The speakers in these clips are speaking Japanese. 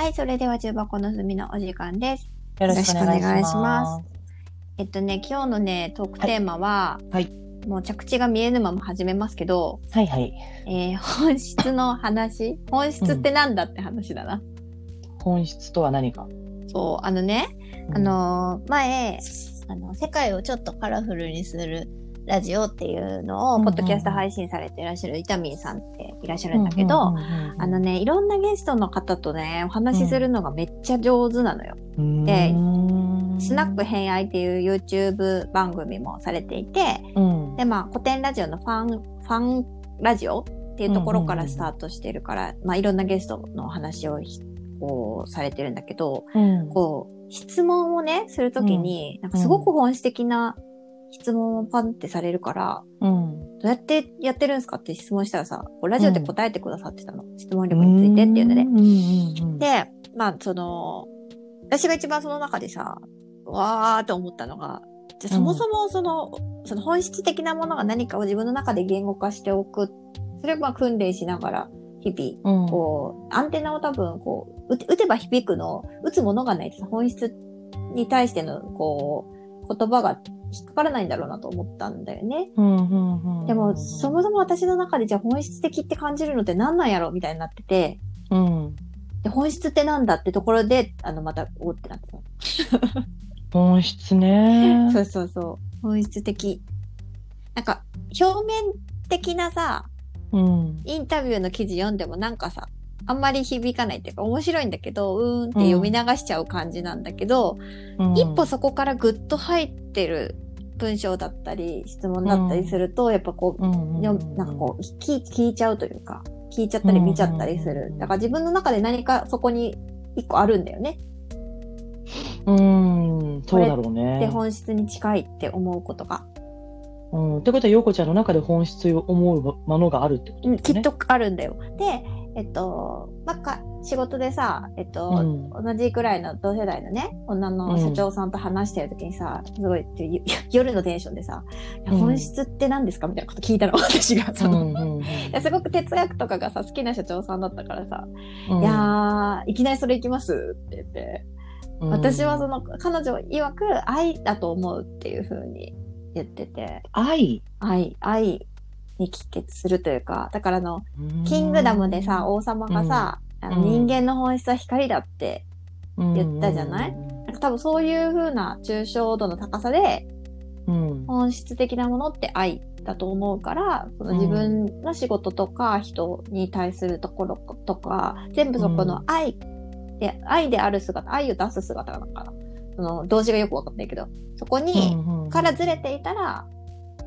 はい、それでは重箱の隅のお時間です。よろしくお願いしよろしくお願いしま。ますえっとね、今日のね、トークテーマは、はいもう着地が見えぬまま始めますけど、はいはい。えー本質の話？本質ってなんだって話だな。本質とは何か？そう、あのね、あのー前、あの、世界をちょっとカラフルにするラジオっていうのを、うんうんうんポッドキャスト配信されていらっしゃるイタミンさんっていらっしゃるんだけど、うんうんうんあのね、いろんなゲストの方とね、お話しするのがめっちゃ上手なのよ。うん、でうんスナック偏愛っていう YouTube 番組もされていて、うん。で、まあ、古典ラジオのファン、ファンラジオっていうところからスタートしてるから、まあ、いろんなゲストのお話をひこうされてるんだけど、うん。こう、質問をね、するときに、なんかすごく本質的な質問をパンってされるから、うん。どうやってやってるんですか？って質問したらさ、こうラジオで答えてくださってたの。質問力についてっていうので。うんうんうん。で、まあ、その、私が一番その中でさ、わーって思ったのが、じゃあそもそもその、その本質的なものが何かを自分の中で言語化しておく。それをまあ訓練しながら、日々、うん、こう、アンテナを多分、こう、打てば響くの、打つものがないとさ本質に対しての、こう、言葉が引っかからないんだろうなと思ったんだよね。うんうんうん、でも、そもそも私の中でじゃあ本質的って感じるのって何なんやろみたいになってて、うん。で本質ってなんだってところで、あの、また、おってなってた。本質ね。そうそうそう。本質的。なんか、表面的なさ、うん。インタビューの記事読んでもなんかさ、あんまり響かないっていうか面白いんだけど、うーんって読み流しちゃう感じなんだけど、うん一歩そこからぐっと入ってる文章だったり、質問だったりすると、やっぱこう、うんよなんかこう聞い、聞いちゃうというか、聞いちゃったり見ちゃったりすうんうんうん。るだから自分の中で何かそこに一個あるんだよね。うん、そうだろうで、ね。本質に近いって思うことが。うん。ってことは、陽子ちゃんの中で本質を思うものがあるってことね。きっとあるんだよ。で、えっと、まあ、か、仕事でさ、えっと、うん。同じくらいの同世代のね、女の社長さんと話してる時にさ、すごい、ゆ 夜のテンションでさ、うん。本質って何ですか？みたいなこと聞いたの、私が。そのうんすごく哲学とかがさ、好きな社長さんだったからさ、うんいやー、いきなりそれ行きます？って言って、うん。私はその、彼女曰く愛だと思うっていう風に言ってて、愛？愛、愛に帰結するというか、だからあの、キングダムでさ、王様がさ、あのうん人間の本質は光だって、言ったじゃない？なんか多分そういう風な抽象度の高さで、うん。本質的なものって愛だと思うから、その自分の仕事とか人に対するところとか、全部そこの愛で、愛である姿、愛を出す姿なのかな。その動詞がよくわかんないけど、そこに、からずれていたら、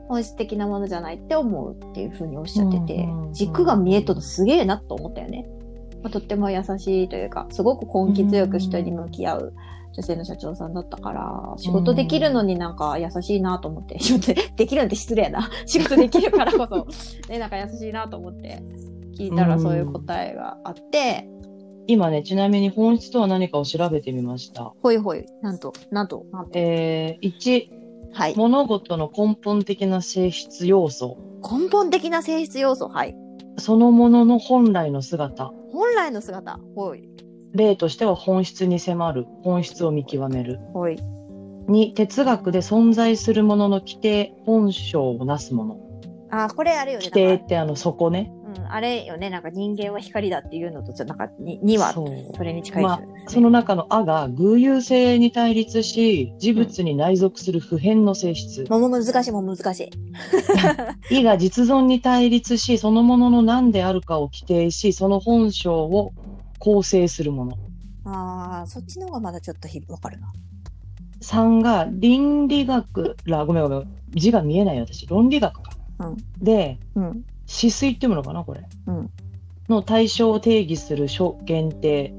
本質的なものじゃないって思うっていうふうにおっしゃっててうんうんう、ん軸が見えとるのすげえなと思ったよね。まあ、とっても優しいというか、すごく根気強く人に向き合う女性の社長さんだったから、仕事できるのになんか優しいなと思って、仕事でできるなんて失礼やな。仕事できるからこそ、ね、なんか優しいなと思って聞いたらそういう答えがあって、今ね、ちなみに本質とは何かを調べてみました。ほいほい、なんと、なんと、なんと。えー、1、はい。物事の根本的な性質要素、根本的な性質要素、はい。そのものの本来の姿、本来の姿、ほい、例としては本質に迫る、本質を見極める。ほい。2、哲学で存在するものの規定、本性をなすもの。あ、これあれよね。規定ってあの、そこね。うん、あれよね。なんか人間は光だっていうのと、なんかに、にはそれに近いですよね。その中のあが偶有性に対立し、事物に内属する普遍の性質。もうもう難しい、もう難しい。意が実存に対立し、そのものの何であるかを規定し、その本性を構成するもの。ああ、そっちの方がまだちょっとひわかるな。3が倫理学ら、ごめんごめん。字が見えない私。論理学か。うんで、うん。止水っていうものかな、これ。うんの対象を定義する諸限定、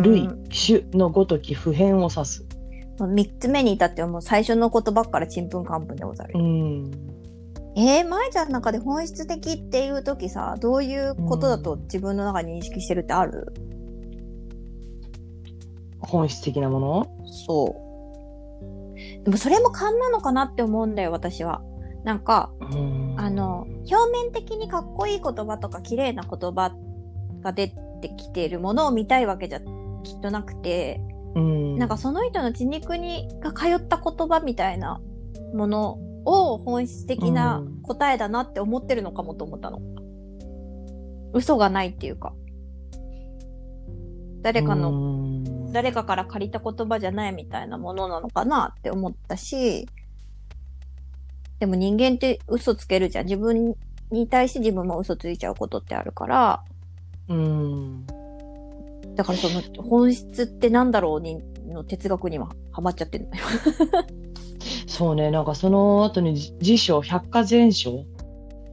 類、種のごとき普遍を指す。三つ目に至ってはもう最初の言葉からちんぷんかんぷんでござる。うん。えー、舞ちゃんの中で本質的っていう時さ、どういうことだと自分の中に認識してるってある、本質的なもの？そう。でもそれも勘なのかなって思うんだよ、私は。なんか、うんあの、表面的にかっこいい言葉とか綺麗な言葉が出ってきているものを見たいわけじゃきっとなくて、うん。なんかその人の血肉にが通った言葉みたいなものを本質的な答えだなって思ってるのかもと思ったの。嘘がないっていうか。誰かの、の誰かから借りた言葉じゃないみたいなものなのかなって思ったし、でも人間って嘘つけるじゃん。自分に対して自分も嘘ついちゃうことってあるから、うん。だからその本質ってなんだろうにの哲学にはハマっちゃってるのよ。そうね、なんかその後にじ辞書、百科全書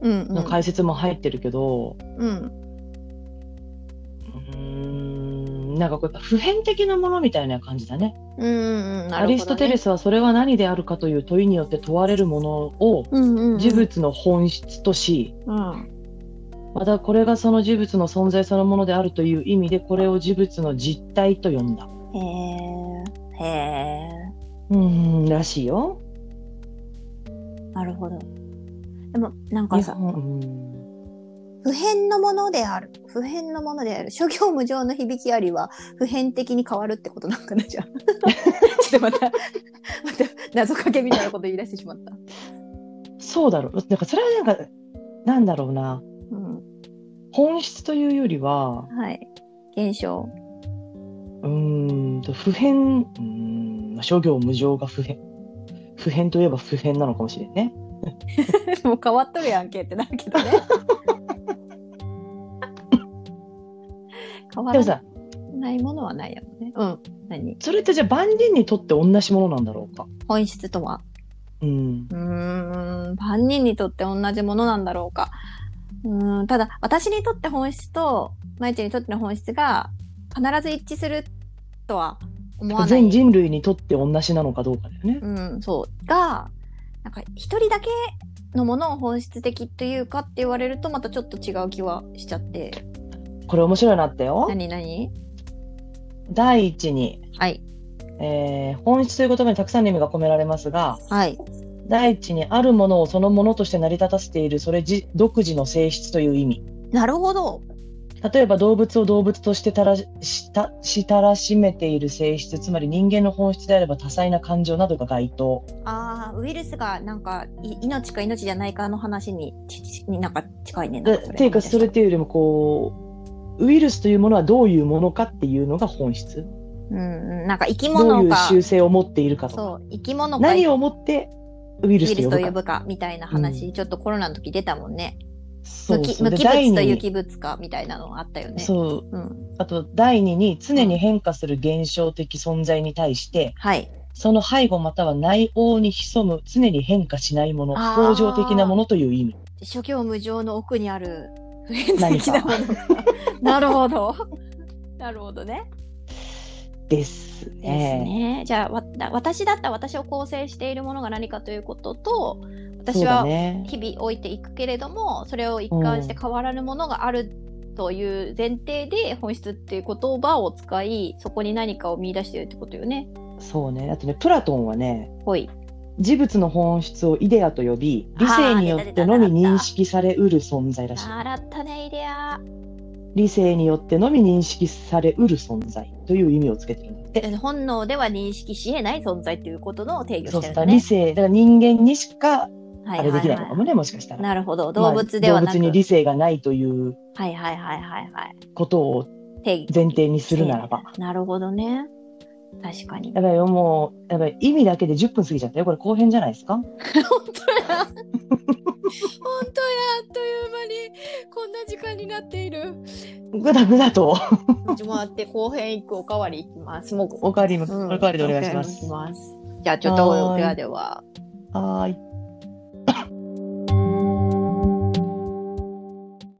うん、うん。の解説も入ってるけど、うん。うーん、なんかこうやっぱ普遍的なものみたいな感じだね。アリストテレスはそれは何であるかという問いによって問われるものをうんうんうん、事物の本質とし、うん。またこれがその事物の存在そのものであるという意味でこれを事物の実体と呼んだ。へえ。へえ。うーん、らしいよ。なるほど。でも、なんかさ、うん普遍のものである。普遍のものである。諸行無常の響きありは、普遍的に変わるってことなんかな、じゃあ。ちょっとまた、また、謎かけみたいなこと言い出してしまった。そうだろう。なんかそれはなんか、なんだろうな。うん。本質というよりは、はい。現象。うーんと、普遍、うーん、まあ諸行無常が普遍。普遍といえば普遍なのかもしれんね。もう変わっとるやんけってなるけどね。変わらないものはないやもんね。うん。何？それってじゃあ万人にとって同じものなんだろうか？本質とはうん。うーん、万人にとって同じものなんだろうか。うーん、ただ、私にとって本質と、まいちにとっての本質が必ず一致するとは思わない。全人類にとって同じなのかどうかだよね。うん、そう。が、なんか一人だけのものを本質的というかって言われるとまたちょっと違う気はしちゃって。これ面白いなったよ。何何？第一に、はい。えー本質という言葉にたくさんの意味が込められますが、はい。第一にあるものをそのものとして成り立たせているそれじ独自の性質という意味。なるほど。例えば動物を動物としてたらしたしたらしめている性質、つまり人間の本質であれば多彩な感情などが該当。ああ、ウイルスがなんかい命か命じゃないかの話にちちになんか近いね。なっていうか、それっていうよりもこう、ウイルスというものはどういうものかっていうのが本質。うんうん、なんか生きどういう習性を持っているかとか。そう、生き物か何をもってウイルスと呼ぶか。みたいな話、ちょっとコロナの時出たもんね。そうそう無機物と有機物かみたいなのあったよね。そう。うん。あと、第二に常に変化する現象的存在に対して、はい。その背後または内応に潜む常に変化しないもの、恒常的なものという意味。諸行無常の奥にある普遍的なものが。なるほど。なるほどね。ですですね。ね。じゃあわ私だったら私を構成しているものが何かということと私は。日々置いていくけれどもそれを一貫して変わらぬものがあるという前提で本質っていう言葉を使いそこに何かを見出しているってことよね。そうね。あとね、プラトンはね、ほい。事物の本質をイデアと呼び、理性によってのみ認識されうる存在らしい。習ったねイデア。理性によってのみ認識されうる存在という意味をつけてるんだって。本能では認識し得ない存在っていうことの定義をしてるんだね。理性、だから人間にしかはあれできないのかもね、もしかしたら。なるほど。まあ動物ではなく。動物に理性がないというはいはいはいはいはい。ことを。前提にするならば。なるほどね。確かに。やばいよ、もう、やばい、意味だけで10分過ぎちゃったよ。これ後編じゃないですか？本当や。本当や。あっという間にこんな時間になっている。ぐだぐだと。ちょ待って、後編行くおかわり行きます。もう、おかわりも、うんおかわりでお願いします。ます。じゃあちょっと、ではでは。はーい。